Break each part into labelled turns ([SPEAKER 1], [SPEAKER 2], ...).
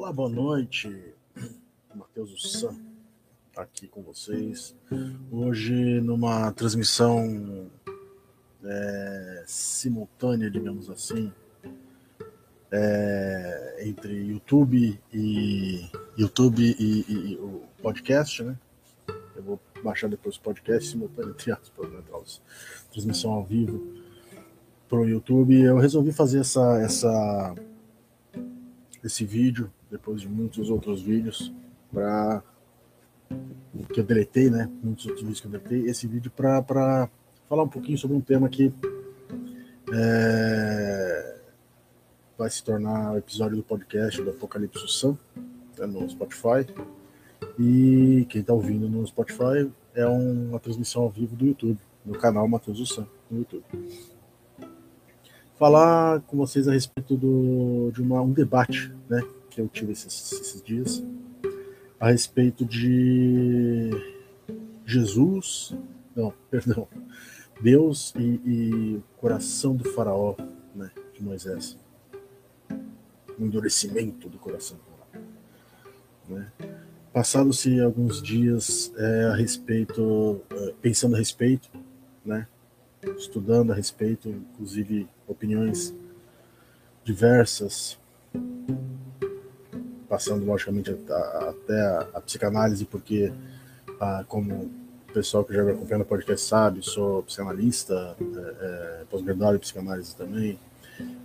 [SPEAKER 1] Olá, boa noite. Matheus Sam aqui com vocês. Hoje numa transmissão é, simultânea, digamos assim, é, entre YouTube e YouTube e, e, e, o podcast, né? Eu vou baixar depois o podcast simultâneo, entre aspas, né? Transmissão ao vivo para o YouTube. Eu resolvi fazer essa, essa, esse vídeo depois de muitos outros vídeos para que eu deletei, né? Muitos outros vídeos que eu deletei. Esse vídeo para falar um pouquinho sobre um tema que é, vai se tornar o episódio do podcast do Apocalipse Sam né, no Spotify. E quem está ouvindo no Spotify é uma transmissão ao vivo do YouTube, no canal Matheus Sam no YouTube. Falar com vocês a respeito do, de uma, um debate né, que eu tive esses, esses dias a respeito de Jesus, não, perdão, Deus e, e coração do faraó, né, de Moisés. O endurecimento do coração do faraó. Né? Passados-se alguns dias é, a respeito, é, pensando a respeito, né, estudando a respeito, inclusive opiniões diversas passando logicamente até a, a psicanálise, porque, ah, como o pessoal que já me acompanha no podcast sabe, sou psicanalista, é, é, pós-graduado em psicanálise também,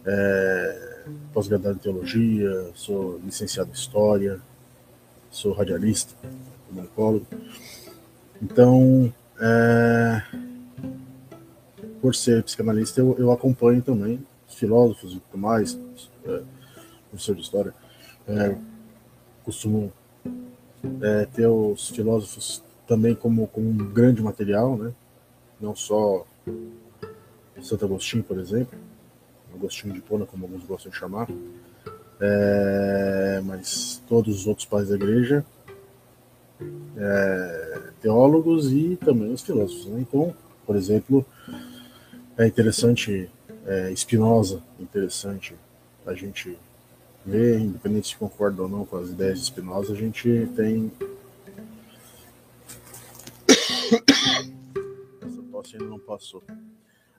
[SPEAKER 1] é, pós-graduado em teologia, sou licenciado em história, sou radialista, comunicólogo. Então, é, por ser psicanalista, eu, eu acompanho também filósofos e tudo mais, é, professor de história, é, costumo é, ter os filósofos também como, como um grande material, né? não só Santo Agostinho, por exemplo, Agostinho de Pona, como alguns gostam de chamar, é, mas todos os outros pais da igreja, é, teólogos e também os filósofos. Né? Então, por exemplo, é interessante, é, Spinoza, interessante a gente ver, independente se concorda ou não com as ideias de Spinoza, a gente tem. Essa tosse ainda não passou.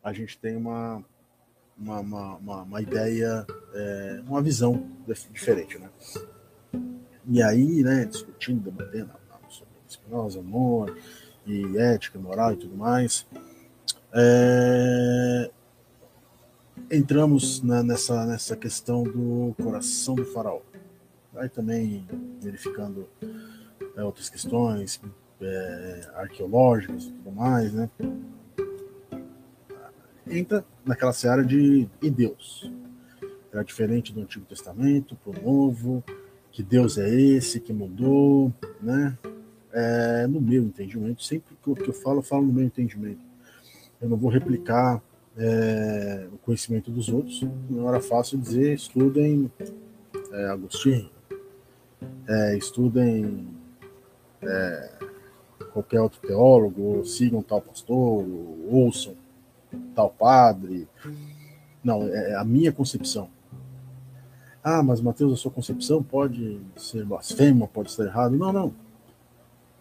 [SPEAKER 1] A gente tem uma, uma, uma, uma, uma ideia, é, uma visão diferente, né? E aí, né, discutindo, debatendo sobre Spinoza, amor, e ética, moral e tudo mais, é, entramos na, nessa, nessa questão do coração do faraó. Aí também verificando é, outras questões é, arqueológicas e tudo mais, né? Entra naquela seara de e Deus. Era diferente do Antigo Testamento para o Novo, que Deus é esse que mudou, né? É, no meu entendimento, sempre que eu, que eu falo, eu falo no meu entendimento. Eu não vou replicar é, o conhecimento dos outros. Não era fácil dizer estudem é, Agostinho, é, estudem é, qualquer outro teólogo, sigam tal pastor, ouçam tal padre. Não, é, é a minha concepção. Ah, mas Mateus, a sua concepção pode ser blasfema, pode estar errado. Não, não.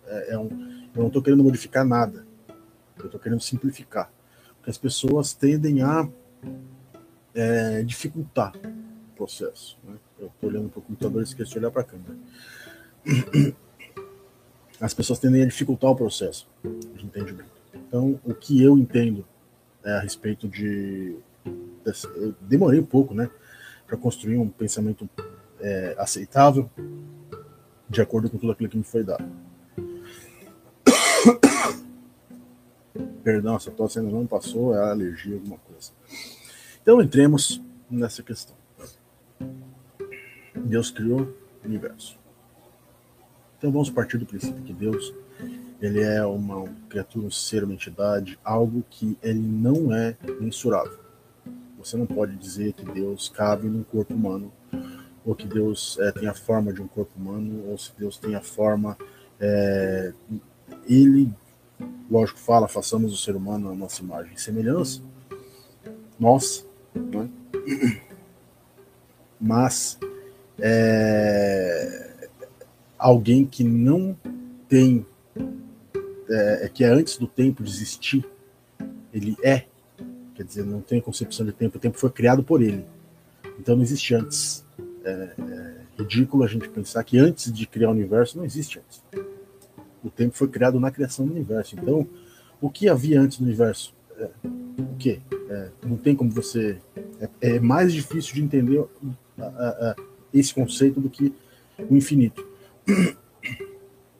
[SPEAKER 1] É, é um, eu não estou querendo modificar nada. Eu estou querendo simplificar que as pessoas tendem a é, dificultar o processo. Né? Eu estou olhando para o computador e esqueci de olhar para a câmera. As pessoas tendem a dificultar o processo de entendimento. Então, o que eu entendo é, a respeito de. Eu demorei um pouco, né, para construir um pensamento é, aceitável, de acordo com tudo aquilo que me foi dado. Perdão, essa tosse ainda não passou, é alergia, alguma coisa. Então entremos nessa questão. Deus criou o universo. Então vamos partir do princípio que Deus ele é uma criatura, um ser, uma entidade, algo que ele não é mensurável. Você não pode dizer que Deus cabe num corpo humano, ou que Deus é, tem a forma de um corpo humano, ou se Deus tem a forma. É, ele lógico, fala, façamos o ser humano a nossa imagem e semelhança, nós, né? mas é, alguém que não tem, é, que é antes do tempo de existir, ele é, quer dizer, não tem concepção de tempo, o tempo foi criado por ele, então não existe antes. É, é ridículo a gente pensar que antes de criar o universo não existe antes. O tempo foi criado na criação do universo. Então, o que havia antes do universo? É, o que? É, não tem como você. É, é mais difícil de entender a, a, a, esse conceito do que o infinito.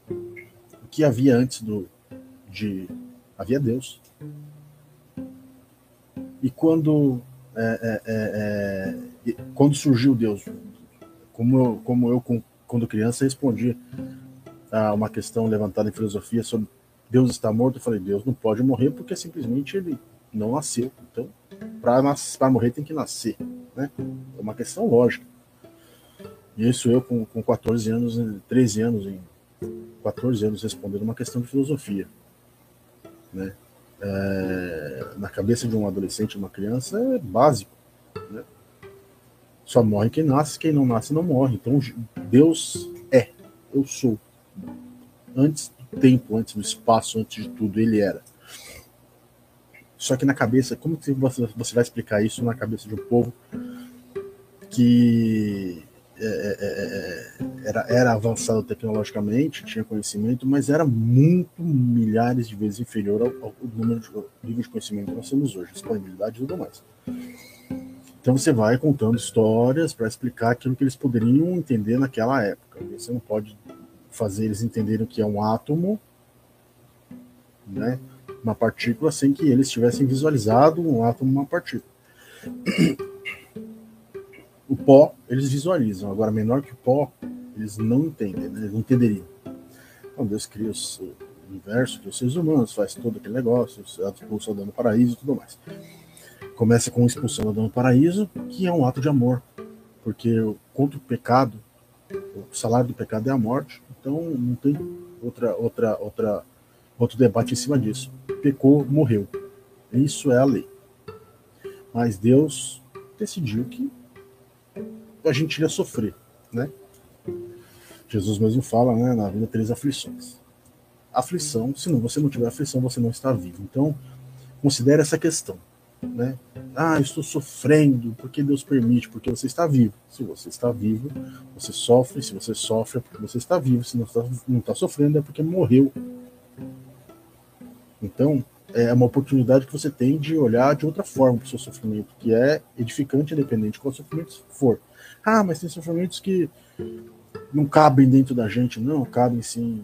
[SPEAKER 1] O que havia antes do de havia Deus. E quando é, é, é, quando surgiu Deus, como eu, como eu quando criança respondi a uma questão levantada em filosofia sobre Deus está morto, eu falei Deus não pode morrer porque simplesmente ele não nasceu. Então, para morrer tem que nascer, né? É uma questão lógica. E isso eu com, com 14 anos, 13 anos, em 14 anos respondendo uma questão de filosofia. Né? É, na cabeça de um adolescente, uma criança, é básico. Né? Só morre quem nasce, quem não nasce não morre. Então Deus é, eu sou. Antes do tempo, antes do espaço, antes de tudo, ele era. Só que na cabeça, como que você vai explicar isso na cabeça de um povo que é, é, é, era, era avançado tecnologicamente, tinha conhecimento, mas era muito milhares de vezes inferior ao, ao número de nível de conhecimento que nós temos hoje, disponibilidade e tudo mais. Então você vai contando histórias para explicar aquilo que eles poderiam entender naquela época. Você não pode fazer eles entenderem o que é um átomo, né, uma partícula, sem que eles tivessem visualizado um átomo, uma partícula. O pó, eles visualizam. Agora, menor que o pó, eles não entendem, né? eles não entenderiam. Então, Deus cria o universo, cria os seres humanos, faz todo aquele negócio, expulsa o dano paraíso e tudo mais. Começa com expulsão do paraíso, que é um ato de amor, porque contra o pecado, o salário do pecado é a morte, então não tem outra, outra, outra, outro debate em cima disso. Pecou, morreu. Isso é a lei. Mas Deus decidiu que a gente iria sofrer, né? Jesus mesmo fala, né, na vida três aflições. Aflição, se não você não tiver aflição, você não está vivo. Então, considere essa questão, né? Ah, estou sofrendo, porque Deus permite, porque você está vivo. Se você está vivo, você sofre, se você sofre é porque você está vivo, se não está, não está sofrendo é porque morreu. Então, é uma oportunidade que você tem de olhar de outra forma para o seu sofrimento, que é edificante, independente de qual sofrimento for. Ah, mas tem sofrimentos que não cabem dentro da gente. Não, cabem sim.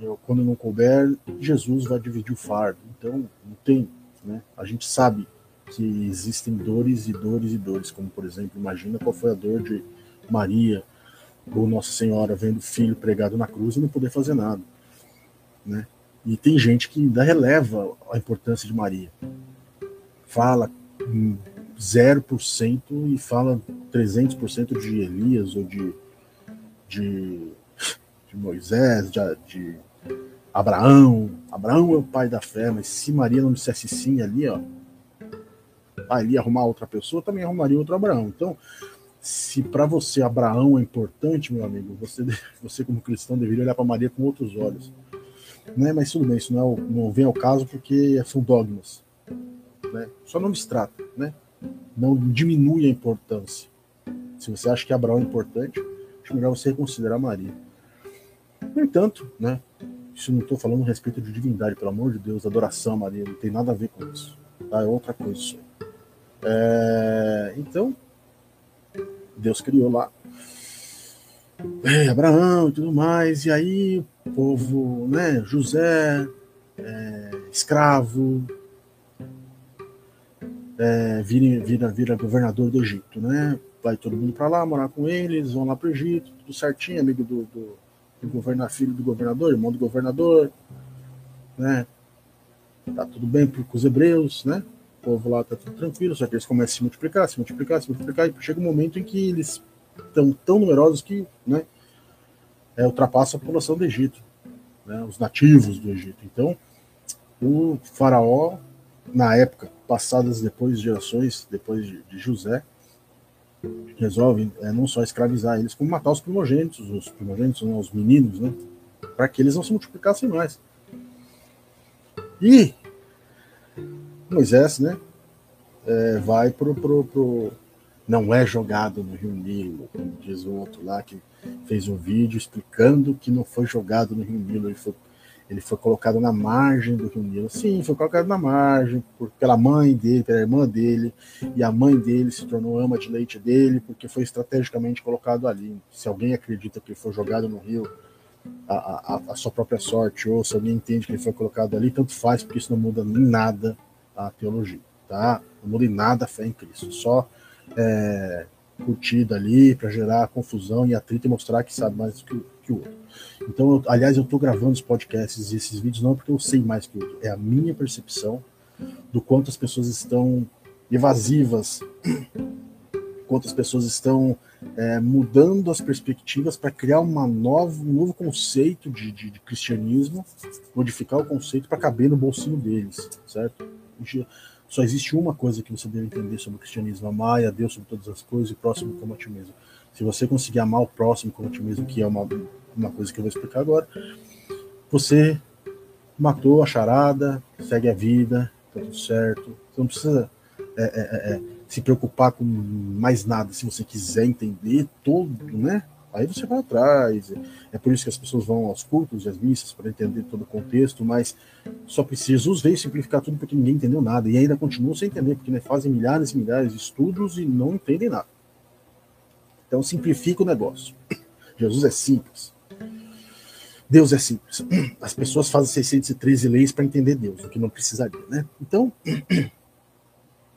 [SPEAKER 1] Eu, quando não couber, Jesus vai dividir o fardo. Então, não tem. Né? A gente sabe que existem dores e dores e dores, como por exemplo, imagina qual foi a dor de Maria ou Nossa Senhora vendo o filho pregado na cruz e não poder fazer nada. Né? E tem gente que ainda releva a importância de Maria. Fala 0% e fala 300% de Elias ou de, de, de Moisés, de, de, Abraão. Abraão é o pai da fé, mas se Maria não dissesse sim ali, ó, ali arrumar outra pessoa, também arrumaria outro Abraão. Então, se para você Abraão é importante, meu amigo, você, você como cristão deveria olhar para Maria com outros olhos. Né? Mas tudo bem, isso não, é, não vem ao caso porque são dogmas. Né? Só não distrata, né? não diminui a importância. Se você acha que Abraão é importante, acho melhor você reconsiderar Maria. No entanto, né, isso não estou falando a respeito de divindade, pelo amor de Deus, adoração a Maria, não tem nada a ver com isso. Tá? É outra coisa isso. É, então, Deus criou lá é, Abraão e tudo mais, e aí o povo, né, José, é, escravo, é, vira, vira, vira governador do Egito, né? Vai todo mundo para lá, morar com eles, vão lá para o Egito, tudo certinho, amigo do, do, do governador, filho do governador, irmão do governador, né? Tá tudo bem com os hebreus, né? Povo lá tá tudo tranquilo, só que eles começam a se multiplicar, se multiplicar, se multiplicar, e chega um momento em que eles estão tão numerosos que, né? É, ultrapassa a população do Egito, né? Os nativos do Egito. Então, o faraó, na época, passadas depois gerações, depois de, de José, resolve é, não só escravizar eles, como matar os primogênitos, os primogênitos, não, os meninos, né? Para que eles não se multiplicassem mais. E Moisés, né? É, vai pro, pro, pro, Não é jogado no Rio Nilo, como diz o outro lá que fez um vídeo explicando que não foi jogado no Rio Nilo, ele foi ele foi colocado na margem do Rio Nilo. Sim, foi colocado na margem por, pela mãe dele, pela irmã dele, e a mãe dele se tornou ama de leite dele, porque foi estrategicamente colocado ali. Se alguém acredita que ele foi jogado no rio, a, a, a, sua própria sorte, ou se alguém entende que ele foi colocado ali, tanto faz, porque isso não muda em a teologia, tá? Não muda em nada a fé em Cristo, só é, curtida ali para gerar confusão e atrito e mostrar que sabe mais que, que o outro. Então, eu, aliás, eu estou gravando os podcasts e esses vídeos não porque eu sei mais que o outro, é a minha percepção do quanto as pessoas estão evasivas, quanto as pessoas estão é, mudando as perspectivas para criar uma nova, um novo conceito de, de, de cristianismo, modificar o conceito para caber no bolsinho deles, certo? Só existe uma coisa que você deve entender sobre o cristianismo: amar a Deus sobre todas as coisas e próximo como a ti mesmo. Se você conseguir amar o próximo como a ti mesmo, que é uma, uma coisa que eu vou explicar agora, você matou a charada, segue a vida, tá tudo certo. Você não precisa é, é, é, é se preocupar com mais nada. Se você quiser entender todo, né? Aí você vai atrás. É por isso que as pessoas vão aos cultos e às missas para entender todo o contexto, mas só precisa Jesus veio simplificar tudo porque ninguém entendeu nada e ainda continua sem entender, porque né, fazem milhares e milhares de estudos e não entendem nada. Então simplifica o negócio. Jesus é simples. Deus é simples. As pessoas fazem 613 leis para entender Deus, o que não precisaria, né? Então,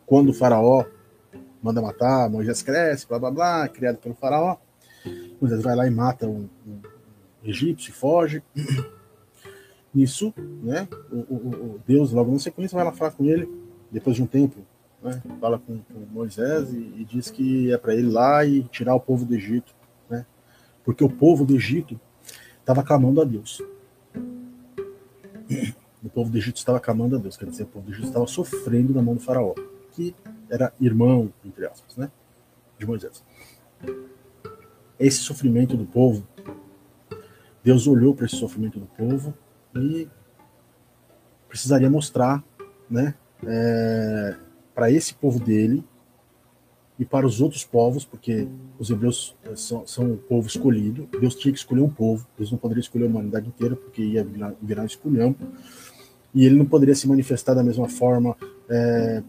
[SPEAKER 1] quando o faraó manda matar, Moisés cresce, blá blá blá, criado pelo faraó, Moisés vai lá e mata um, um egípcio, foge. Nisso, né, o, o, o, Deus, logo na sequência, vai lá falar com ele, depois de um tempo, né, fala com, com Moisés e, e, diz que é para ele ir lá e tirar o povo do Egito, né, porque o povo do Egito estava clamando a Deus. O povo do Egito estava clamando a Deus, quer dizer, o povo do Egito estava sofrendo na mão do faraó, que era irmão, entre aspas, né, de Moisés esse sofrimento do povo, Deus olhou para esse sofrimento do povo e precisaria mostrar, né, é, para esse povo dele e para os outros povos, porque os hebreus é, são, são um povo escolhido, Deus tinha que escolher um povo, Deus não poderia escolher a humanidade inteira, porque ia virar, virar um e ele não poderia se manifestar da mesma forma é,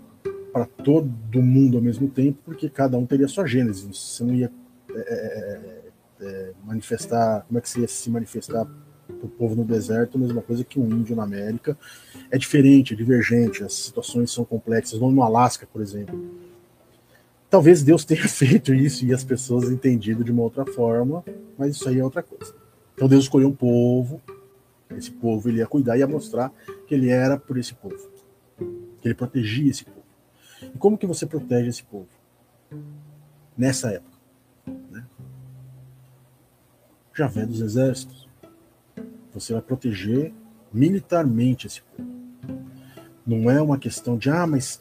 [SPEAKER 1] para todo mundo ao mesmo tempo, porque cada um teria sua gênese, você não ia é, é, é, manifestar, como é que se se manifestar para o povo no deserto, a mesma coisa que um índio na América. É diferente, é divergente, as situações são complexas, não no Alasca, por exemplo. Talvez Deus tenha feito isso e as pessoas entendido de uma outra forma, mas isso aí é outra coisa. Então Deus escolheu um povo, esse povo ele ia cuidar e ia mostrar que ele era por esse povo, que ele protegia esse povo. E como que você protege esse povo? Nessa época Javé dos exércitos. Você vai proteger militarmente esse povo. Não é uma questão de, ah, mas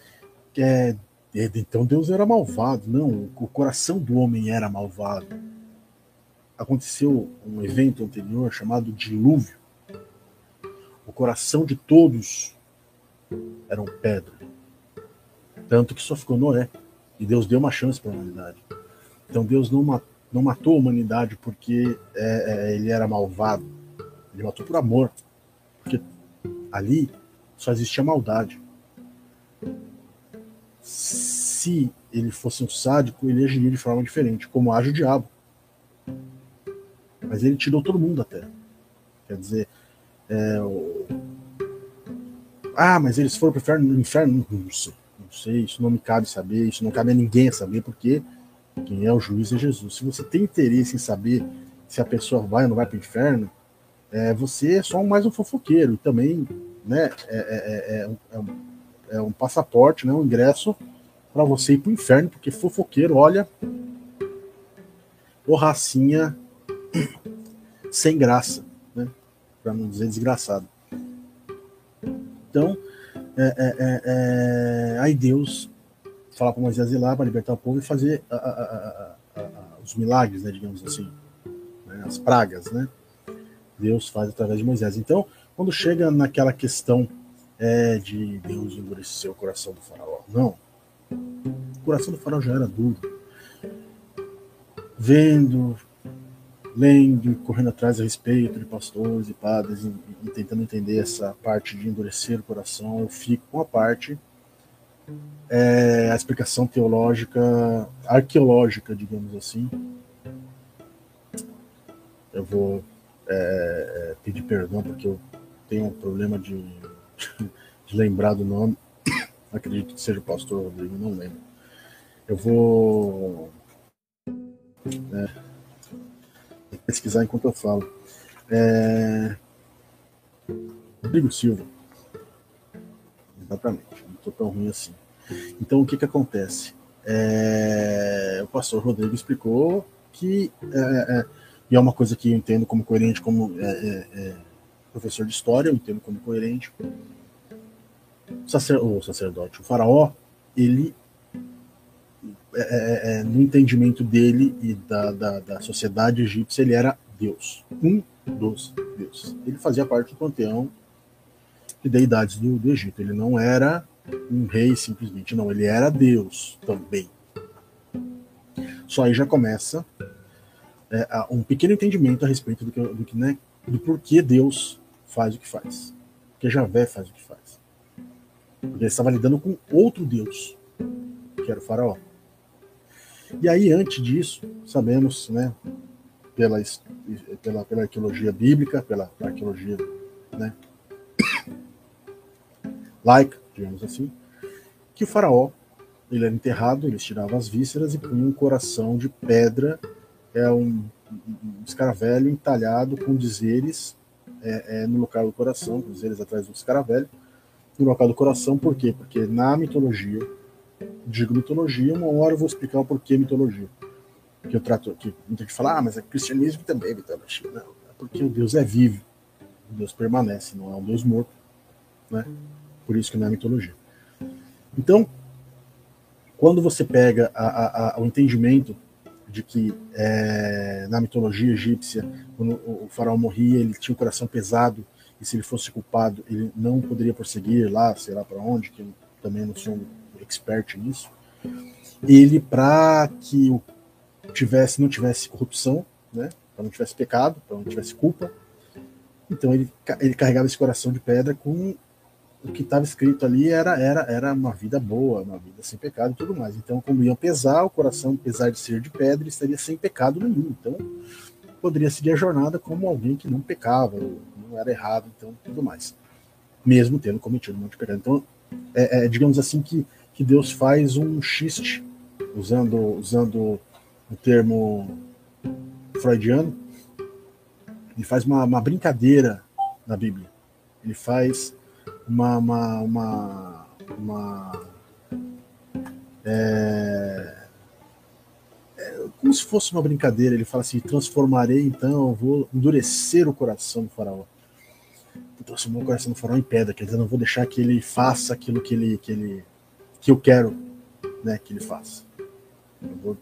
[SPEAKER 1] é, é, então Deus era malvado. Não, o coração do homem era malvado. Aconteceu um evento anterior chamado dilúvio. O coração de todos eram pedra. Tanto que só ficou Noé. E Deus deu uma chance para a humanidade. Então Deus não matou não matou a humanidade porque é, é, ele era malvado. Ele matou por amor. Porque ali só existia maldade. Se ele fosse um sádico, ele agiria de forma diferente, como age o diabo. Mas ele tirou todo mundo da terra. Quer dizer, é, o... ah, mas eles foram para o inferno? Não sei, não sei, isso não me cabe saber, isso não cabe a ninguém saber, porque quem é o juiz é Jesus. Se você tem interesse em saber se a pessoa vai ou não vai para o inferno, é, você é só mais um fofoqueiro. E também né, é, é, é, é um, é um passaporte, né, um ingresso para você ir para o inferno, porque fofoqueiro, olha, o racinha sem graça, né, para não dizer desgraçado. Então, é, é, é, aí Deus falar para Moisés ir lá para libertar o povo e fazer a, a, a, os milagres, né, digamos assim, né, as pragas, né? Deus faz através de Moisés. Então, quando chega naquela questão é, de Deus endurecer o coração do faraó, não. O coração do faraó já era duro. Vendo, lendo, correndo atrás a respeito de pastores e padres e, e tentando entender essa parte de endurecer o coração, eu fico com a parte é, a explicação teológica, arqueológica, digamos assim. Eu vou é, é, pedir perdão porque eu tenho um problema de, de lembrar do nome. Acredito que seja o pastor Rodrigo, não lembro. Eu vou é, pesquisar enquanto eu falo. É, Rodrigo Silva. Exatamente tô tão ruim assim. Então, o que que acontece? É, o pastor Rodrigo explicou que, é, é, e é uma coisa que eu entendo como coerente, como é, é, é, professor de história, eu entendo como coerente. O, sacer, o sacerdote, o faraó, ele, no entendimento dele e da, da, da sociedade egípcia, ele era Deus, um dos deuses. Ele fazia parte do panteão de deidades do, do Egito. Ele não era um rei simplesmente, não, ele era Deus também. Só aí já começa é, um pequeno entendimento a respeito do que, do que, né, do porquê Deus faz o que faz, porque Javé faz o que faz. Ele estava lidando com outro Deus, que era o faraó. E aí, antes disso, sabemos, né, pela, pela, pela arqueologia bíblica, pela arqueologia né, laica, digamos assim, que o faraó ele era enterrado, eles tiravam as vísceras e punham um coração de pedra, é um, um escaravelho entalhado com dizeres é, é, no local do coração, com dizeres atrás do escaravelho, no local do coração, por quê? Porque na mitologia, digo mitologia, uma hora eu vou explicar o porquê mitologia. Que eu trato aqui, muita gente fala, ah, mas é cristianismo também é mitologia. Não, é porque o Deus é vivo, o Deus permanece, não é um Deus morto, né? Por isso que não é mitologia. Então, quando você pega a, a, a, o entendimento de que é, na mitologia egípcia, quando o, faraó morria, ele tinha o coração pesado e se ele fosse culpado, ele não poderia prosseguir lá, sei lá para onde, que eu também não sou um expert nisso. Ele, para que o tivesse, não tivesse corrupção, né, para não tivesse pecado, para não tivesse culpa, então ele, ele carregava esse coração de pedra com o que estava escrito ali era, era, era uma vida boa, uma vida sem pecado e tudo mais. Então, como iam pesar, o coração, apesar de ser de pedra, estaria sem pecado nenhum. Então, poderia seguir a jornada como alguém que não pecava, não era errado, então tudo mais. Mesmo tendo cometido um monte de pecado. Então, é, é, digamos assim que, que Deus faz um xiste, usando, usando o termo freudiano, ele faz uma, uma brincadeira na Bíblia. Ele faz uma, uma, uma, uma é, é, como se fosse uma brincadeira. Ele fala assim: transformarei então, vou endurecer o coração do faraó. Transformar o coração do faraó em pedra, quer dizer, não vou deixar que ele faça aquilo que ele que, ele, que eu quero né, que ele faça. Eu vou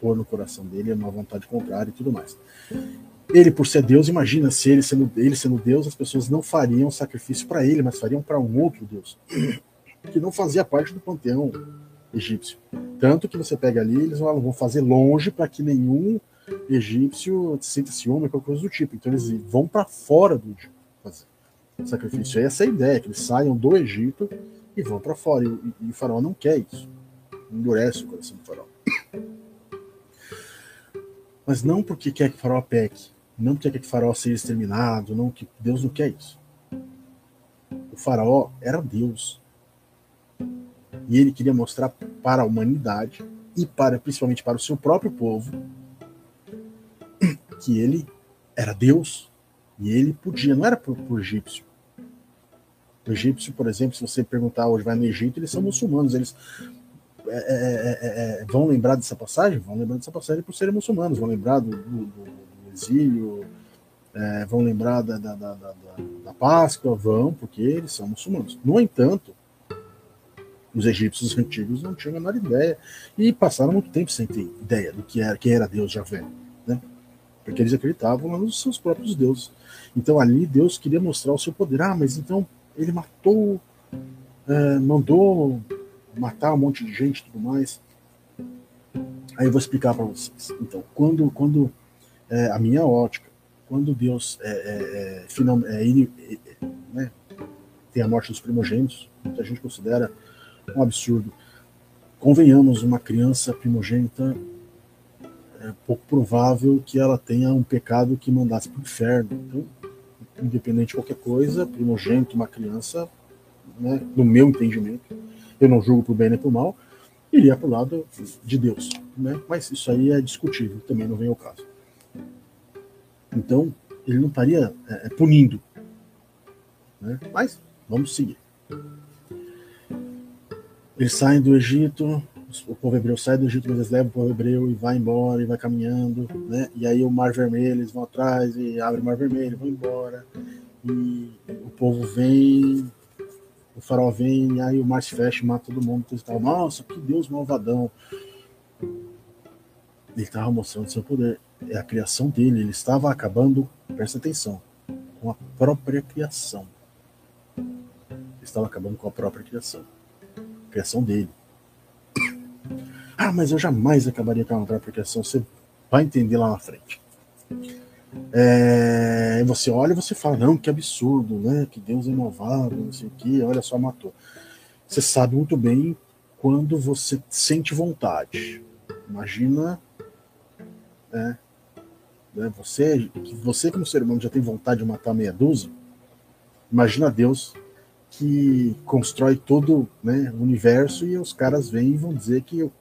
[SPEAKER 1] pôr no coração dele uma vontade contrária e tudo mais. Ele, por ser Deus, imagina se ele sendo, ele sendo Deus, as pessoas não fariam sacrifício para ele, mas fariam para um outro Deus, que não fazia parte do panteão egípcio. Tanto que você pega ali, eles vão fazer longe para que nenhum egípcio sinta ciúme, qualquer coisa do tipo. Então eles vão para fora do Egito fazer sacrifício. Essa é a ideia, que eles saiam do Egito e vão para fora. E, e, e o faraó não quer isso. Endurece o coração do faraó. Mas não porque quer que o faraó peque, não quer que o faraó seja exterminado, não que Deus não quer isso. O faraó era Deus. E ele queria mostrar para a humanidade e para principalmente para o seu próprio povo que ele era Deus e ele podia, não era para o egípcio. O egípcio, por exemplo, se você perguntar hoje, vai no Egito, eles são muçulmanos, eles é é, é, é, vão lembrar dessa passagem? Vão lembrar dessa passagem por serem muçulmanos, vão lembrar do, do exílio, é, vão lembrar da, da, da, da, Páscoa, vão, porque eles são muçulmanos. No entanto, Os egípcios antigos não tinham a menor ideia e passaram muito tempo sem ter ideia do que era, quem era Deus Javé, né? Porque eles acreditavam nos seus próprios deuses. Então ali Deus queria mostrar o seu poder. Ah, mas então ele matou, é, mandou matar um monte de gente e tudo mais. Aí eu vou explicar para vocês. Então, quando, quando é, a minha ótica, quando Deus é, é, é final, é, né, tem a morte dos primogênitos, muita gente considera um absurdo. Convenhamos, uma criança primogênita é pouco provável que ela tenha um pecado que mandasse para o inferno. Então, independente de qualquer coisa, primogênito, uma criança, né, no meu entendimento, eu não julgo por bem nem por mal, iria para o lado de Deus. Né? Mas isso aí é discutível, também não vem ao caso. Então, ele não estaria é, é, punindo. Né? Mas, vamos seguir. Eles saem do Egito, o povo hebreu sai do Egito, mas eles levam o povo hebreu e vai embora, e vai caminhando, né? E aí o Mar Vermelho, eles vão atrás e abre o Mar Vermelho, vão embora. E o povo vem, o farol vem, e aí o mar se fecha, mata todo mundo. Então, tal. Nossa, que Deus malvadão. Ele estava mostrando seu poder. É a criação dele. Ele estava acabando, presta atenção, com a própria criação. Ele estava acabando com a própria criação. A criação dele. Ah, mas eu jamais acabaria com a própria criação. Você vai entender lá na frente. É, você olha e você fala, não, que absurdo, né? Que Deus é malvado, não sei o que, olha só, matou. Você sabe muito bem quando você sente vontade. Imagina, né, né, você, você como ser humano já tem vontade de matar meia dúzia, imagina Deus que constrói todo né, o universo e os caras vêm e vão dizer que o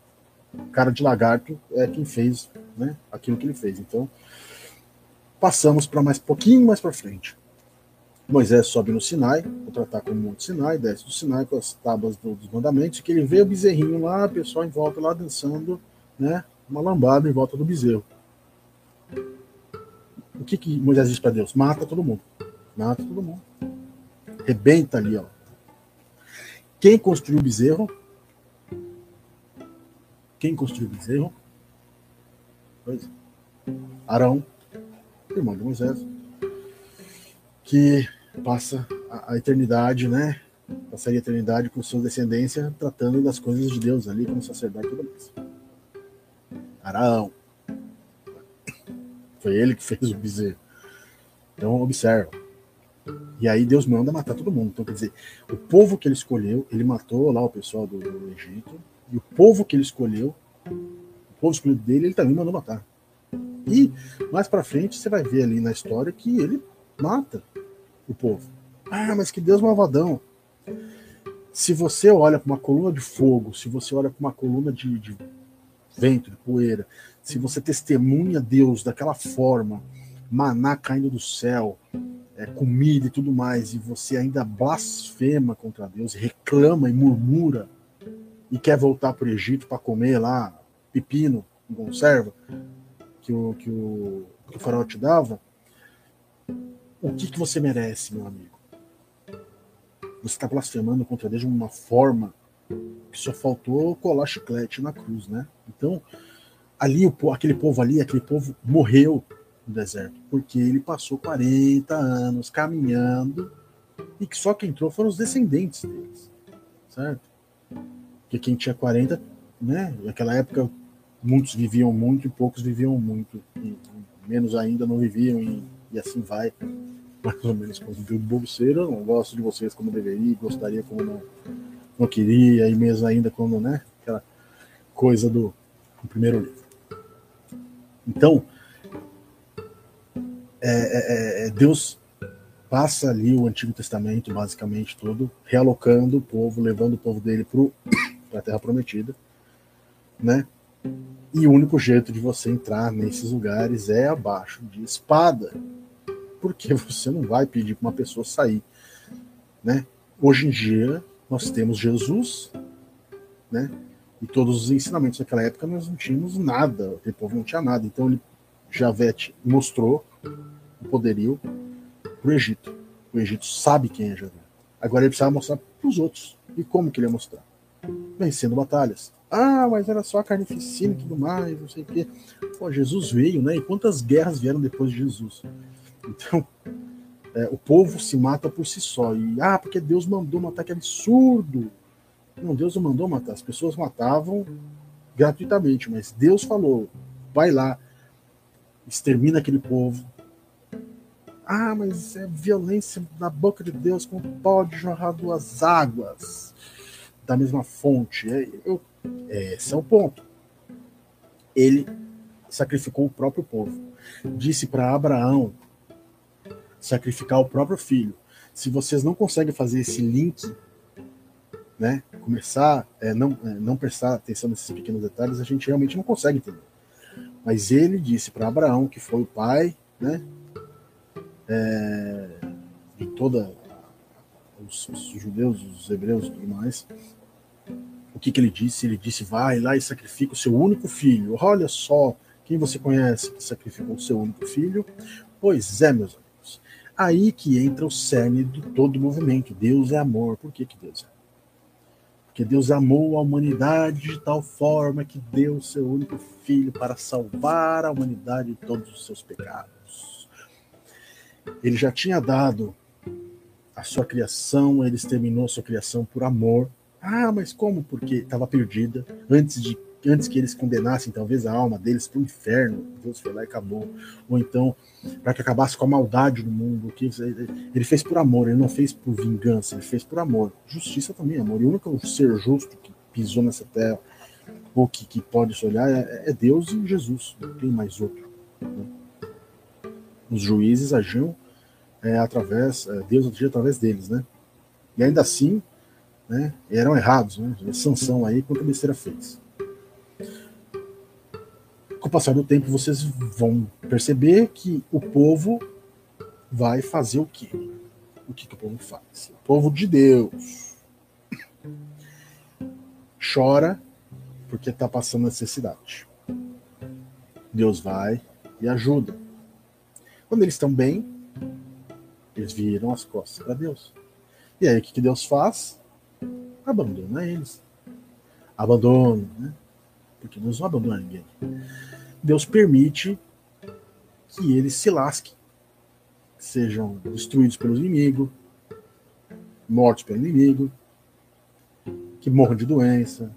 [SPEAKER 1] cara de lagarto é quem fez né, aquilo que ele fez. Então, Passamos para mais pouquinho mais para frente. Moisés sobe no Sinai, vou tratar como Monte Sinai, desce do Sinai com as tábuas dos mandamentos, que ele vê o bezerrinho lá, o pessoal em volta lá dançando, né, uma lambada em volta do bezerro. O que, que Moisés diz para Deus? Mata todo mundo. Mata todo mundo. Rebenta ali, ó. Quem construiu o bezerro? Quem construiu o bezerro? Pois é. Arão irmão de Moisés, que passa a, a eternidade, né? Passaria a eternidade com sua descendência tratando das coisas de Deus ali como sacerdote e tudo mais. Araão. Foi ele que fez o bezerro. Então, observa. E aí Deus manda matar todo mundo. Então, quer dizer, o povo que ele escolheu, ele matou lá o pessoal do, do Egito. E o povo que ele escolheu, o povo escolhido dele, ele também mandou matar. E mais para frente você vai ver ali na história que ele mata o povo. Ah, mas que Deus malvadão. Se você olha para uma coluna de fogo, se você olha para uma coluna de, de vento, de poeira, se você testemunha Deus daquela forma, maná caindo do céu, é, comida e tudo mais, e você ainda blasfema contra Deus, reclama e murmura, e quer voltar para o Egito para comer lá pepino em conserva, que o, que o, que o farol te dava, o que, que você merece, meu amigo? Você está blasfemando contra Deus de uma forma que só faltou colar chiclete na cruz, né? Então, ali, aquele povo ali, aquele povo morreu no deserto, porque ele passou 40 anos caminhando e que só quem entrou foram os descendentes deles, certo? Porque quem tinha 40, né? Naquela época muitos viviam muito e poucos viviam muito, e menos ainda não viviam, e, e assim vai. Mais ou menos como o bolseiro, eu não gosto de vocês como deveria, gostaria como não, não queria, e mesmo ainda como, né, aquela coisa do, do primeiro livro. Então, é, é, é, é Deus passa ali o Antigo Testamento, basicamente todo, realocando o povo, levando o povo dele para a Terra Prometida, né? E o único jeito de você entrar nesses lugares é abaixo de espada. Porque você não vai pedir para uma pessoa sair. Né? Hoje em dia, nós temos Jesus, né? E todos os ensinamentos daquela época nós não tínhamos nada, o povo não tinha nada. Então ele Javete mostrou o poderio para o Egito. O Egito sabe quem é Javé. Agora ele precisava mostrar para os outros. E como que ele ia mostrar? vencendo batalhas. Ah, mas era só a carnificina e tudo mais, não sei o quê. Pô, Jesus veio, né? E quantas guerras vieram depois de Jesus? Então, é, o povo se mata por si só. E, ah, porque Deus mandou matar, que absurdo. Não, Deus não mandou matar. As pessoas matavam gratuitamente, mas Deus falou: vai lá, extermina aquele povo. Ah, mas é violência na boca de Deus, como pode jorrar duas águas da mesma fonte? É, eu, esse é o ponto. Ele sacrificou o próprio povo. Disse para Abraão sacrificar o próprio filho. Se vocês não conseguem fazer esse link, né, começar, é, não, é, não prestar atenção nesses pequenos detalhes, a gente realmente não consegue entender. Mas ele disse para Abraão, que foi o pai, né, é, de toda os, os, judeus, os hebreus e tudo mais. O que, que ele disse? Ele disse: vai lá e sacrifica o seu único filho. Olha só quem você conhece que sacrificou o seu único filho. Pois é, meus amigos. Aí que entra o cerne de todo o movimento. Deus é amor. Por que, que Deus é? Porque Deus amou a humanidade de tal forma que deu seu único filho para salvar a humanidade de todos os seus pecados. Ele já tinha dado a sua criação, ele exterminou a sua criação por amor. Ah, mas como? Porque estava perdida antes de antes que eles condenassem talvez a alma deles para o inferno, Deus foi lá e acabou. Ou então, para que acabasse com a maldade do mundo. Que ele fez por amor, ele não fez por vingança, ele fez por amor. Justiça também é amor. E o único ser justo que pisou nessa terra, ou que, que pode se olhar, é, é Deus e Jesus, não tem mais outro. Né? Os juízes agiam é, através, é, Deus agia através deles, né? E ainda assim, né, eram errados, né? Sansão aí, quanta besteira fez com o passar do tempo, vocês vão perceber que o povo vai fazer o quê? O que, que o povo faz? O povo de Deus chora porque está passando necessidade. Deus vai e ajuda. Quando eles estão bem, eles viram as costas para Deus. E aí o que, que Deus faz? Abandona eles. Abandona, né? Porque Deus não abandona ninguém. Deus permite que eles se lasquem, sejam destruídos pelo inimigo, mortos pelo inimigo, que morram de doença,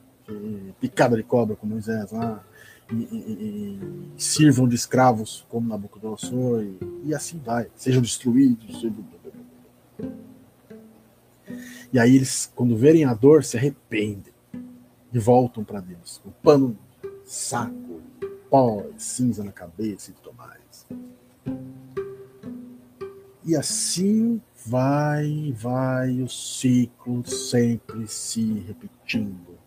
[SPEAKER 1] picada de cobra como Moisés lá, e, e, e, sirvam de escravos como Nabucodonosor, e, e assim vai, sejam destruídos. E aí eles, quando verem a dor, se arrependem e voltam para Deus. O pano saco, pó, cinza na cabeça e tudo mais. E assim vai, vai o ciclo sempre se repetindo,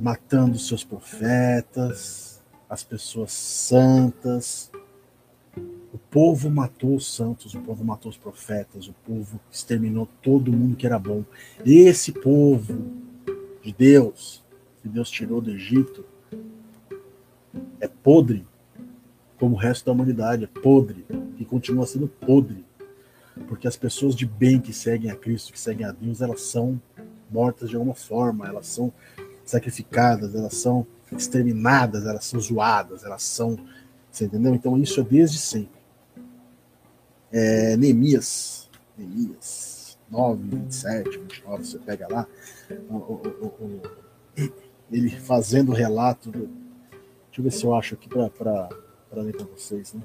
[SPEAKER 1] matando seus profetas, as pessoas santas. O povo matou os santos, o povo matou os profetas, o povo exterminou todo mundo que era bom. Esse povo de Deus, que Deus tirou do Egito, é podre, como o resto da humanidade, é podre, e continua sendo podre. Porque as pessoas de bem que seguem a Cristo, que seguem a Deus, elas são mortas de alguma forma, elas são sacrificadas, elas são exterminadas, elas são zoadas, elas são. Você entendeu? Então isso é desde sempre. É, Neemias, Neemias 9, 27, 29, você pega lá, o, o, o, ele fazendo o relato do, Deixa eu ver se eu acho aqui para ler para vocês. Né?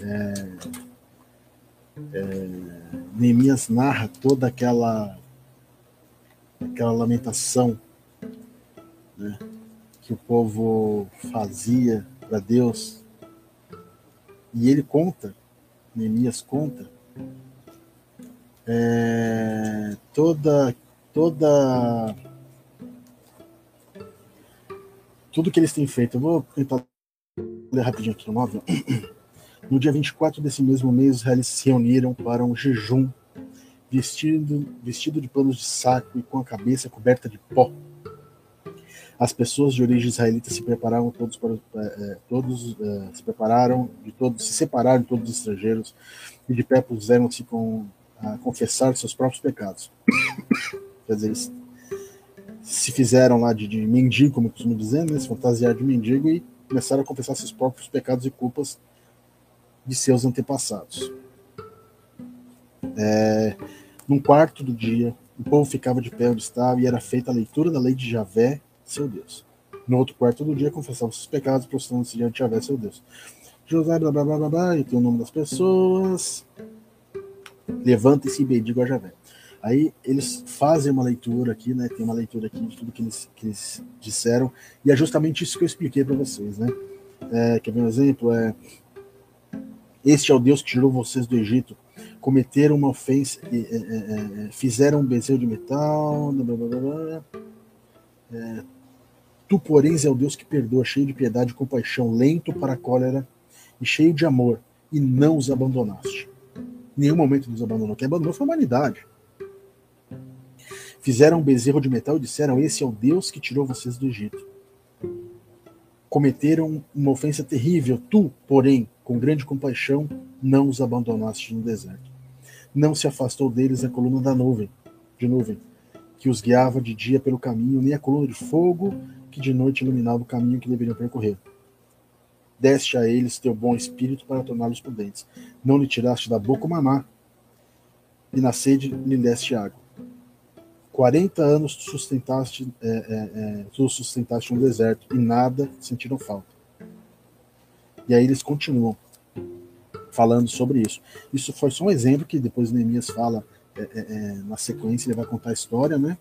[SPEAKER 1] É, é, Neemias narra toda aquela aquela lamentação né, que o povo fazia para Deus. E ele conta, Neemias conta, é, toda toda tudo que eles têm feito. Eu vou tentar ler rapidinho aqui no 9. No dia 24 desse mesmo mês, eles se reuniram para um jejum, vestido, vestido de panos de saco e com a cabeça coberta de pó. As pessoas de origem israelita se prepararam todos para é, todos é, se prepararam de todos se separaram de todos os estrangeiros e de pé puseram-se com a confessar seus próprios pecados. Quer dizer, eles se fizeram lá de, de mendigo, como costumo dizer, né? se fantasiar de mendigo e começaram a confessar seus próprios pecados e culpas de seus antepassados. É, num quarto do dia, o povo ficava de pé onde estava e era feita a leitura da lei de Javé, seu Deus. No outro quarto do dia, confessavam seus pecados, prostrando-se diante de Javé, seu Deus. José, blá blá blá blá blá, e tem o nome das pessoas. Levanta-se e bendiga a Javé. Aí eles fazem uma leitura aqui, né? Tem uma leitura aqui de tudo que eles, que eles disseram, e é justamente isso que eu expliquei para vocês, né? É, quer ver um exemplo? É, este é o Deus que tirou vocês do Egito, cometeram uma ofensa, é, é, fizeram um bezerro de metal, blá, blá, blá, é, tu, porém, é o Deus que perdoa, cheio de piedade e compaixão, lento para a cólera e cheio de amor, e não os abandonaste. Nenhum momento nos abandonou. Quem abandonou foi a humanidade. Fizeram um bezerro de metal e disseram: Esse é o Deus que tirou vocês do Egito. Cometeram uma ofensa terrível. Tu, porém, com grande compaixão, não os abandonaste no deserto. Não se afastou deles a coluna da nuvem, de nuvem, que os guiava de dia pelo caminho, nem a coluna de fogo que de noite iluminava o caminho que deveriam percorrer. Deste a eles teu bom espírito para torná-los prudentes. Não lhe tiraste da boca o maná, e na sede lhe deste água. 40 anos tu sustentaste, é, é, é, tu sustentaste um deserto e nada sentiram falta. E aí eles continuam falando sobre isso. Isso foi só um exemplo que depois Neemias fala é, é, é, na sequência, ele vai contar a história, né?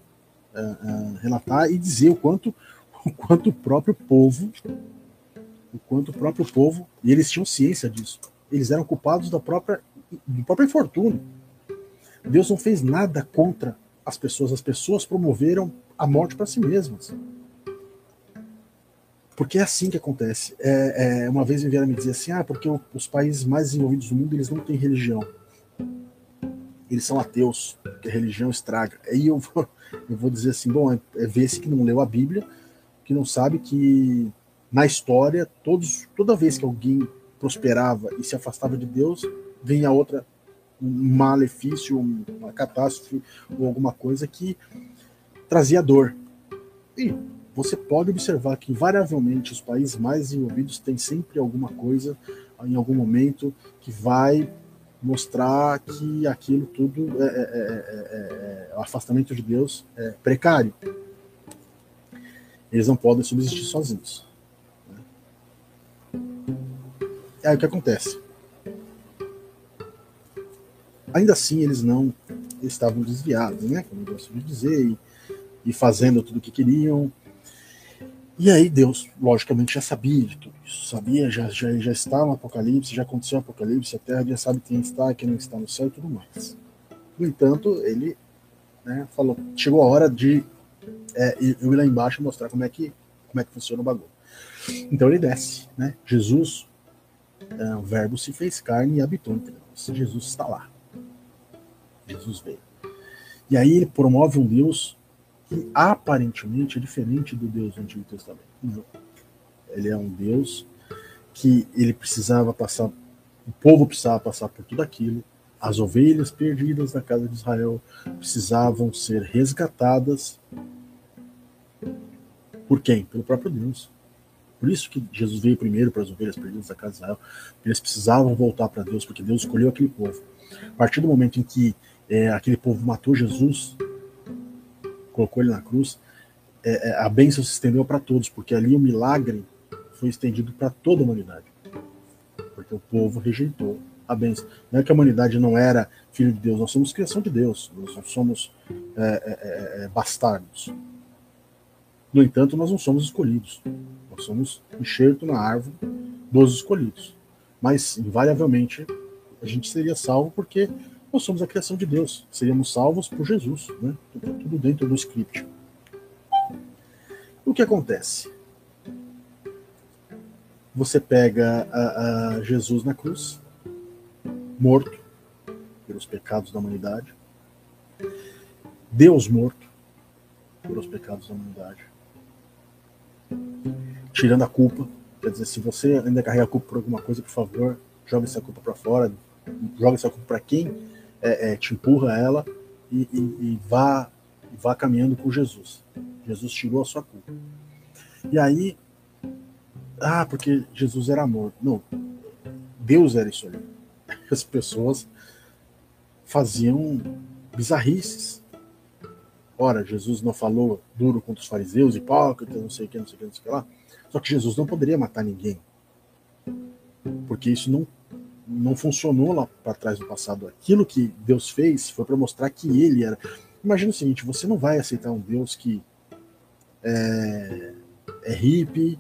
[SPEAKER 1] relatar e dizer o quanto, o quanto o próprio povo, o quanto o próprio povo, e eles tinham ciência disso, eles eram culpados da própria, do próprio infortúnio. Deus não fez nada contra as pessoas, as pessoas promoveram a morte para si mesmas. Porque é assim que acontece. É, é, uma vez me vieram me dizer assim, ah, porque os países mais desenvolvidos do mundo eles não têm religião. Eles são ateus, porque a religião estraga. Aí eu vou, eu vou dizer assim, bom, é, é ver-se que não leu a Bíblia, que não sabe que na história, todos, toda vez que alguém prosperava e se afastava de Deus, vinha outra um malefício, uma catástrofe ou alguma coisa que trazia dor. E você pode observar que, invariavelmente, os países mais envolvidos têm sempre alguma coisa, em algum momento, que vai mostrar que aquilo tudo é, é, é, é o afastamento de Deus é precário. Eles não podem subsistir sozinhos. Aí o que acontece? Ainda assim, eles não estavam desviados, né? Como eu gosto de dizer, e, e fazendo tudo o que queriam. E aí Deus, logicamente, já sabia de tudo isso. Sabia, já, já, já está no Apocalipse, já aconteceu o Apocalipse, a Terra já sabe quem está, quem não está no céu e tudo mais. No entanto, ele né, falou, chegou a hora de é, eu ir lá embaixo mostrar como é que, como é que funciona o bagulho. Então ele desce, né? Jesus, é, o verbo se fez carne e habitou entre nós. Jesus está lá. Jesus veio. E aí ele promove um Deus que aparentemente é diferente do Deus do Antigo Testamento. Não. Ele é um Deus que ele precisava passar, o povo precisava passar por tudo aquilo, as ovelhas perdidas da casa de Israel precisavam ser resgatadas por quem? Pelo próprio Deus. Por isso que Jesus veio primeiro para as ovelhas perdidas da casa de Israel. Eles precisavam voltar para Deus, porque Deus escolheu aquele povo. A partir do momento em que é, aquele povo matou Jesus, colocou ele na cruz, é, é a bênção se estendeu para todos, porque ali o milagre foi estendido para toda a humanidade. Porque o povo rejeitou a bênção. Não é que a humanidade não era filho de Deus, nós somos criação de Deus, nós não somos é, é, é, bastardos. No entanto, nós não somos escolhidos. Nós somos enxerto na árvore dos escolhidos. Mas, invariavelmente, a gente seria salvo porque nós somos a criação de Deus. Seríamos salvos por Jesus, né? Tudo, dentro do script. O que acontece? Você pega a, a Jesus na cruz, morto pelos pecados da humanidade, Deus morto pelos pecados da humanidade, tirando a culpa. Quer dizer, se você ainda carrega a culpa por alguma coisa, por favor, joga essa culpa para fora, joga essa culpa para quem é, é, te empurra ela e, e, e, vá vá caminhando com Jesus. Jesus tirou a sua culpa. E aí, ah, porque Jesus era amor. Não, Deus era isso ali. As pessoas faziam bizarrices. Ora, Jesus não falou duro contra os fariseus, hipócritas, não sei o que, não sei o que, não sei o que lá. Só que Jesus não poderia matar ninguém. Porque isso não, não funcionou lá para trás no passado. Aquilo que Deus fez foi para mostrar que ele era. Imagina o seguinte: você não vai aceitar um Deus que é, é hippie,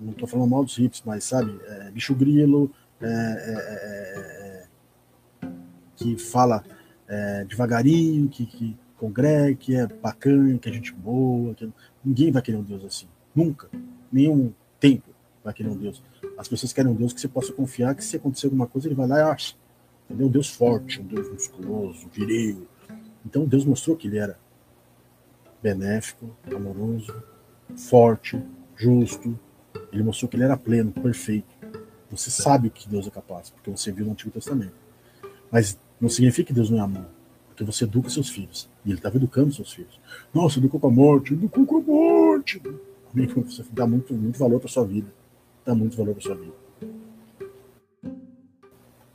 [SPEAKER 1] não estou falando mal dos hippies, mas sabe, é, bicho grilo, é, é, é que fala é, devagarinho, que, que congrega, que é bacana, que é gente boa. Que... Ninguém vai querer um Deus assim. Nunca. Nenhum tempo vai querer um Deus. As pessoas querem um Deus que você possa confiar que se acontecer alguma coisa, ele vai lá e acha. Entendeu? Um Deus forte, um Deus musculoso, viril. Então Deus mostrou que ele era benéfico, amoroso, forte, justo. Ele mostrou que ele era pleno, perfeito. Você sabe o que Deus é capaz, porque você viu no Antigo Testamento. Mas não significa que Deus não é amor, porque você educa seus filhos. E ele estava educando seus filhos. Nossa, educou com a morte, educou com a morte. Você dá muito, muito valor para sua vida. Dá muito valor para sua vida.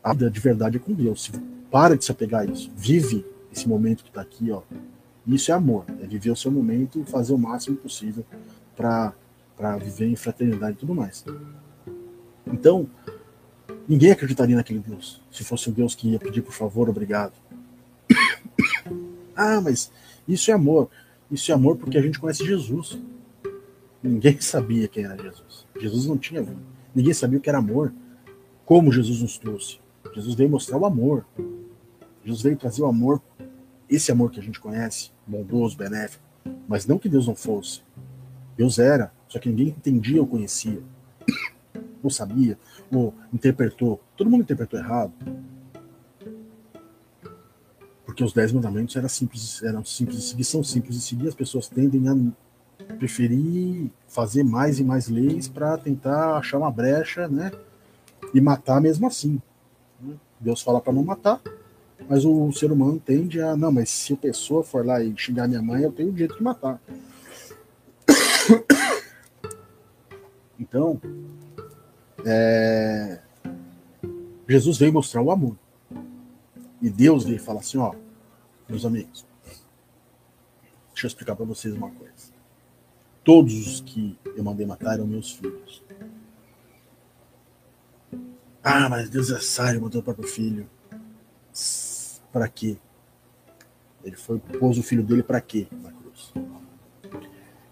[SPEAKER 1] A vida de verdade é com Deus. Para de se apegar a isso. Vive esse momento que está aqui, ó. Isso é amor. É viver o seu momento e fazer o máximo possível para viver em fraternidade e tudo mais. Então, Ninguém acreditaria naquele Deus se fosse um Deus que ia pedir por favor, obrigado. ah, mas isso é amor. Isso é amor porque a gente conhece Jesus. Ninguém sabia quem era Jesus. Jesus não tinha vindo. Ninguém sabia o que era amor. Como Jesus nos trouxe. Jesus veio mostrar o amor. Jesus veio trazer o amor, esse amor que a gente conhece, bondoso, benéfico. Mas não que Deus não fosse. Deus era, só que ninguém entendia ou conhecia ou sabia, ou interpretou. Todo mundo interpretou errado. Porque os dez mandamentos eram simples, eram simples de seguir, são simples de seguir, as pessoas tendem a preferir fazer mais e mais leis para tentar achar uma brecha, né? E matar mesmo assim. Deus fala para não matar, mas o ser humano tende a, não, mas se a pessoa for lá e xingar minha mãe, eu tenho o jeito de matar. Então, é... Jesus veio mostrar o amor. E Deus veio falar assim: ó, meus amigos, deixa eu explicar para vocês uma coisa. Todos os que eu mandei matar eram meus filhos. Ah, mas Deus é sábio, matou o próprio filho. Para quê? Ele foi pôs o filho dele para quê na cruz?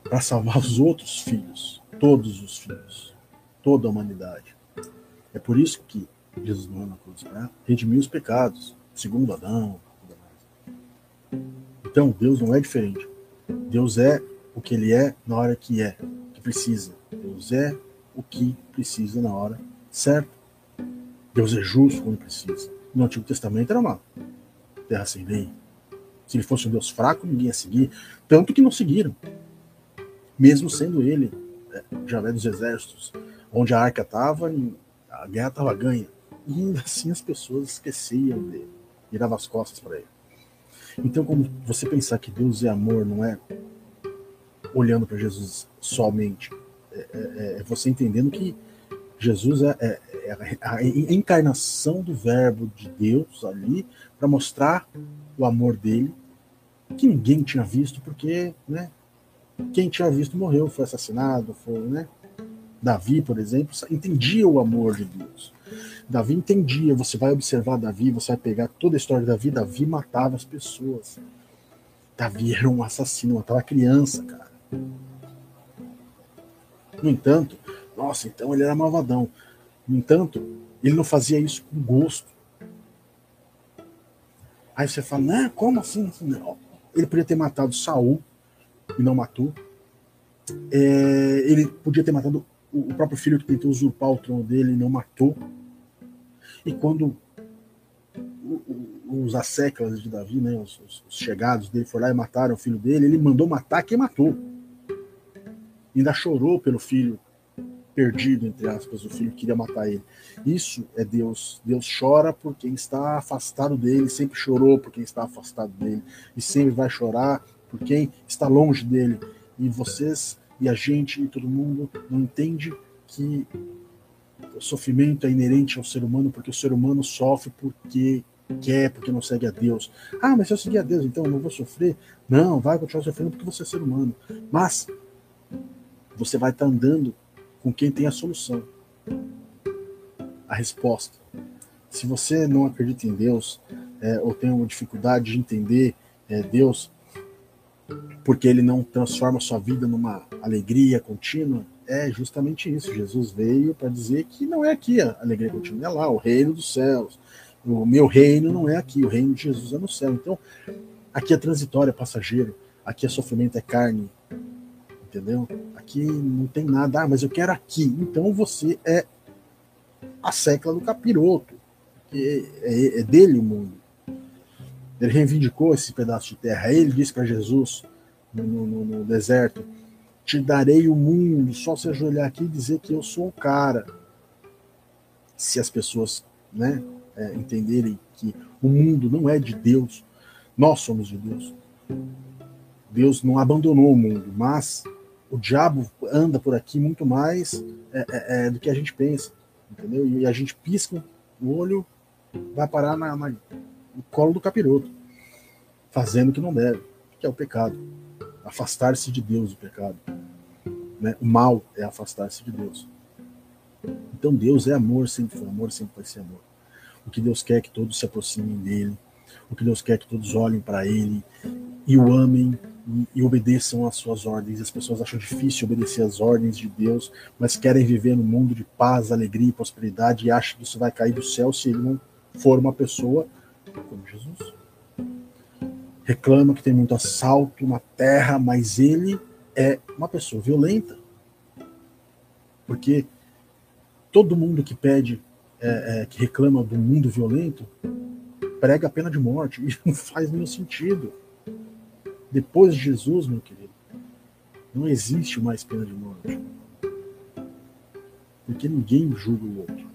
[SPEAKER 1] Para salvar os outros filhos, todos os filhos toda a humanidade. É por isso que Jesus morreu na cruz, para redimir os pecados, segundo Adão. Então, Deus não é diferente. Deus é o que ele é na hora que é, que precisa. Deus é o que precisa na hora certa. Deus é justo quando precisa. No Antigo Testamento era uma terra sem lei. Se ele fosse um Deus fraco, ninguém ia seguir. Tanto que não seguiram. Mesmo sendo ele, é, Javé dos exércitos, onde a arca estava, a guerra estava ganha. E ainda assim as pessoas esqueciam dele, viravam as costas para ele. Então, como você pensar que Deus é amor, não é olhando para Jesus somente, é, é, é, você entendendo que Jesus é, é, é a encarnação do Verbo de Deus ali para mostrar o amor dele, que ninguém tinha visto, porque né, quem tinha visto morreu, foi assassinado, foi, né? Davi, por exemplo, entendia o amor de Deus. Davi entendia, você vai observar Davi, você vai pegar toda a história de Davi, Davi matava as pessoas. Davi era um assassino, matava criança, cara. No entanto, nossa, então ele era malvadão. No entanto, ele não fazia isso com gosto. Aí você fala, não, como assim? Não. Ele podia ter matado Saul e não matou. É, ele podia ter matado o próprio filho que tentou usurpar o trono dele não matou. E quando os asseclas de Davi, né, os, os, chegados dele, foram lá e mataram o filho dele, ele mandou matar quem matou. Ainda chorou pelo filho perdido, entre aspas, o filho que queria matar ele. Isso é Deus. Deus chora por quem está afastado dele, sempre chorou por quem está afastado dele, e sempre vai chorar por quem está longe dele. E vocês e a gente e todo mundo não entende que o sofrimento é inerente ao ser humano, porque o ser humano sofre porque quer, porque não segue a Deus. Ah, mas se eu seguir a Deus, então eu não vou sofrer? Não, vai continuar sofrendo porque você é ser humano. Mas você vai estar andando com quem tem a solução, a resposta. Se você não acredita em Deus, é, ou tem uma dificuldade de entender é, Deus, porque ele não transforma sua vida numa alegria contínua, é justamente isso. Jesus veio para dizer que não é aqui a alegria contínua, é lá, o reino dos céus. O meu reino não é aqui, o reino de Jesus é no céu. Então, aqui é transitório, é passageiro, aqui é sofrimento, é carne, entendeu? Aqui não tem nada, ah, mas eu quero aqui. Então você é a secla do capiroto, é, é, é dele o mundo. Ele reivindicou esse pedaço de terra. Ele disse para Jesus no, no, no, deserto: Te darei o mundo, só se ajoelhar aqui e dizer que eu sou o cara. Se as pessoas né, é, entenderem que o mundo não é de Deus, nós somos de Deus. Deus não abandonou o mundo, mas o diabo anda por aqui muito mais é, é, é do que a gente pensa, entendeu? E a gente pisca o olho, vai parar na, na, no colo do capiroto, fazendo o que não deve, que é o pecado. Afastar-se de Deus, o pecado. Né? O mal é afastar-se de Deus. Então Deus é amor, sempre foi amor, sempre vai ser amor. O que Deus quer é que todos se aproximem dele, o que Deus quer é que todos olhem para ele e o amem e, obedeçam às suas ordens. As pessoas acham difícil obedecer às ordens de Deus, mas querem viver no mundo de paz, alegria e prosperidade e acham que isso vai cair do céu se ele não for uma pessoa como Jesus. Reclama que tem muito assalto na terra, mas ele é uma pessoa violenta. Porque todo mundo que pede, é, é, que reclama do mundo violento, prega a pena de morte. E não faz nenhum sentido. Depois de Jesus, meu querido, não existe mais pena de morte. Porque ninguém julga o outro.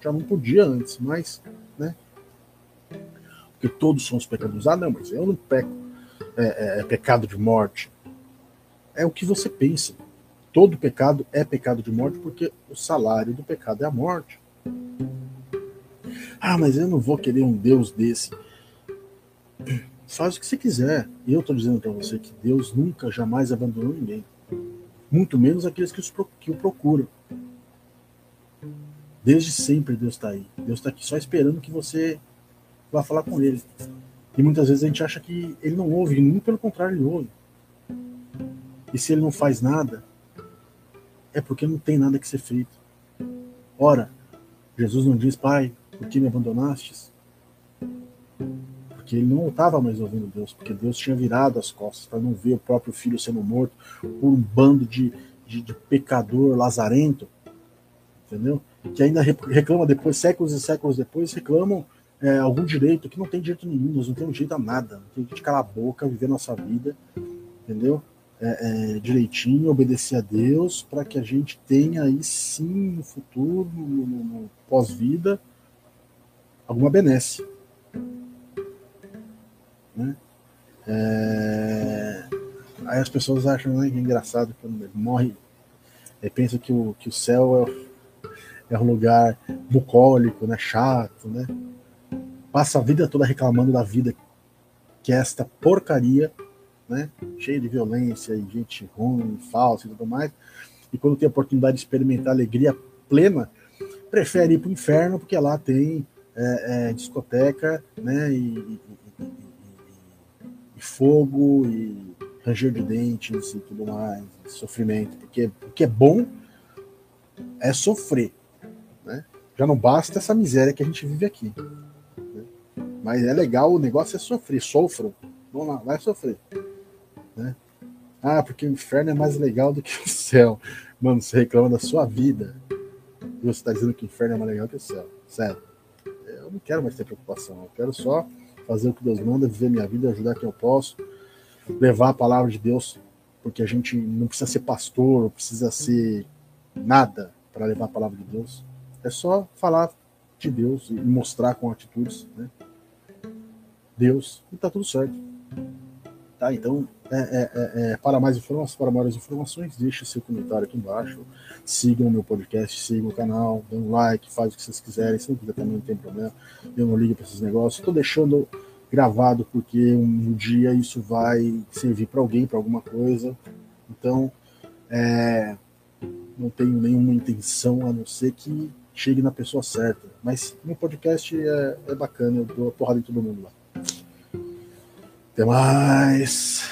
[SPEAKER 1] Já não podia antes, mas, né? Porque todos somos pecadores. Ah, não, mas eu não peco. É, é, é pecado de morte. É o que você pensa. Todo pecado é pecado de morte porque o salário do pecado é a morte. Ah, mas eu não vou querer um Deus desse. Faz o que você quiser. E eu estou dizendo para você que Deus nunca, jamais abandonou ninguém. Muito menos aqueles que, os, que o procuram. Desde sempre Deus está aí. Deus está aqui só esperando que você vá falar com Ele. E muitas vezes a gente acha que Ele não ouve, e muito pelo contrário, Ele ouve. E se Ele não faz nada, é porque não tem nada que ser feito. Ora, Jesus não diz, Pai, por que me abandonastes? Porque ele não estava mais ouvindo Deus, porque Deus tinha virado as costas para não ver o próprio filho sendo morto por um bando de, de, de pecador lazarento, entendeu? Que ainda reclama depois, séculos e séculos depois, reclamam é, algum direito que não tem direito nenhum, nós não temos direito a nada, não tem de calar a boca, viver nossa vida, entendeu? É, é, direitinho, obedecer a Deus, para que a gente tenha aí sim no futuro, no, no, no pós-vida, alguma benesse. Né? É... Aí as pessoas acham né, é engraçado quando ele morre, e pensa que o, que o céu é, é um lugar bucólico, né, chato, né? Passa a vida toda reclamando da vida que é esta porcaria, né? Cheia de violência e gente ruim, falsa e tudo mais. E quando tem a oportunidade de experimentar alegria plena, prefere ir para o inferno porque lá tem é, é, discoteca, né? E, e, fogo e ranger de dentes e tudo mais, sofrimento, porque o que é bom é sofrer, né? Já não basta essa miséria que a gente vive aqui. Né? Mas é legal, o negócio é sofrer, sofram. Vamos lá, vai sofrer. Né? Ah, porque o inferno é mais legal do que o céu. Mano, você reclama da sua vida. E você está dizendo que o inferno é mais legal que o céu. Sério eu não quero mais ter preocupação. Eu quero só fazer o que Deus manda, viver minha vida, ajudar quem eu posso, levar a palavra de Deus, porque a gente não precisa ser pastor, não precisa ser nada para levar a palavra de Deus. É só falar de Deus e mostrar com atitudes, né? Deus, e tá tudo certo. Tá? Então, é, é, é, é para mais informações, para maiores informações, deixe seu comentário aqui embaixo. Sigam o meu podcast, sigam o canal, dê um like, faz o que vocês quiserem. Se não quiser também não tem problema. Eu não ligo para esses negócios. Estou deixando gravado porque um dia isso vai servir para alguém, para alguma coisa. Então, é, não tenho nenhuma intenção a não ser que chegue na pessoa certa. Mas meu podcast é, é bacana, eu dou a porrada em todo mundo lá. Até mais.